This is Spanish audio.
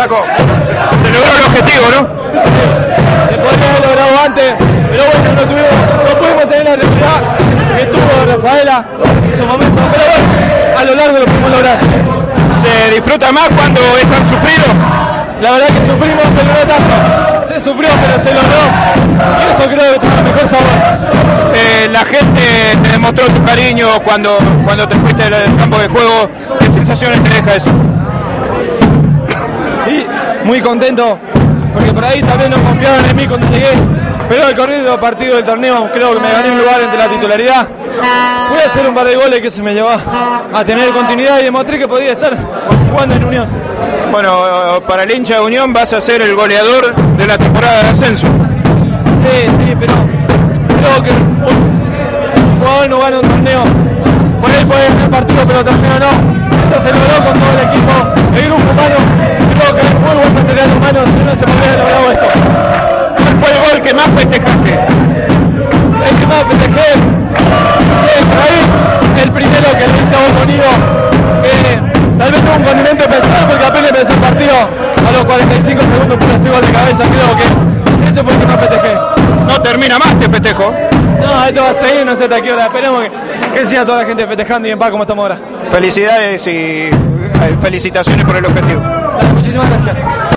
Flaco, se logró el objetivo, ¿no? Se podría haber logrado antes, pero bueno, no, tuvimos, no pudimos tener la realidad que tuvo Rafaela en su momento, pero bueno, a lo largo lo pudimos lograr. ¿Se disfruta más cuando es tan sufrido? La verdad que sufrimos, pero no tanto. Se sufrió, pero se logró. Y eso creo que tiene el mejor sabor. Eh, la gente te demostró tu cariño cuando, cuando te fuiste del campo de juego. ¿Qué sensaciones te deja eso? Muy contento, porque por ahí también no confiaban en mí cuando llegué. Pero el corrido partido del torneo creo que me gané un lugar entre la titularidad. Pude hacer un par de goles que se me llevó a tener continuidad y demostré que podía estar jugando en Unión. Bueno, para el hincha de Unión vas a ser el goleador de la temporada de ascenso. Sí, sí, pero creo que un jugador no gana un torneo. Por ahí puede ganar partido, pero torneo no. Los 45 segundos pude hacer gol de cabeza, creo que ese fue el que más festejé. No termina más este festejo. No, esto va a seguir, no sé hasta qué hora. Esperemos que, que siga toda la gente festejando y en paz como estamos ahora. Felicidades y eh, felicitaciones por el objetivo. Muchísimas gracias.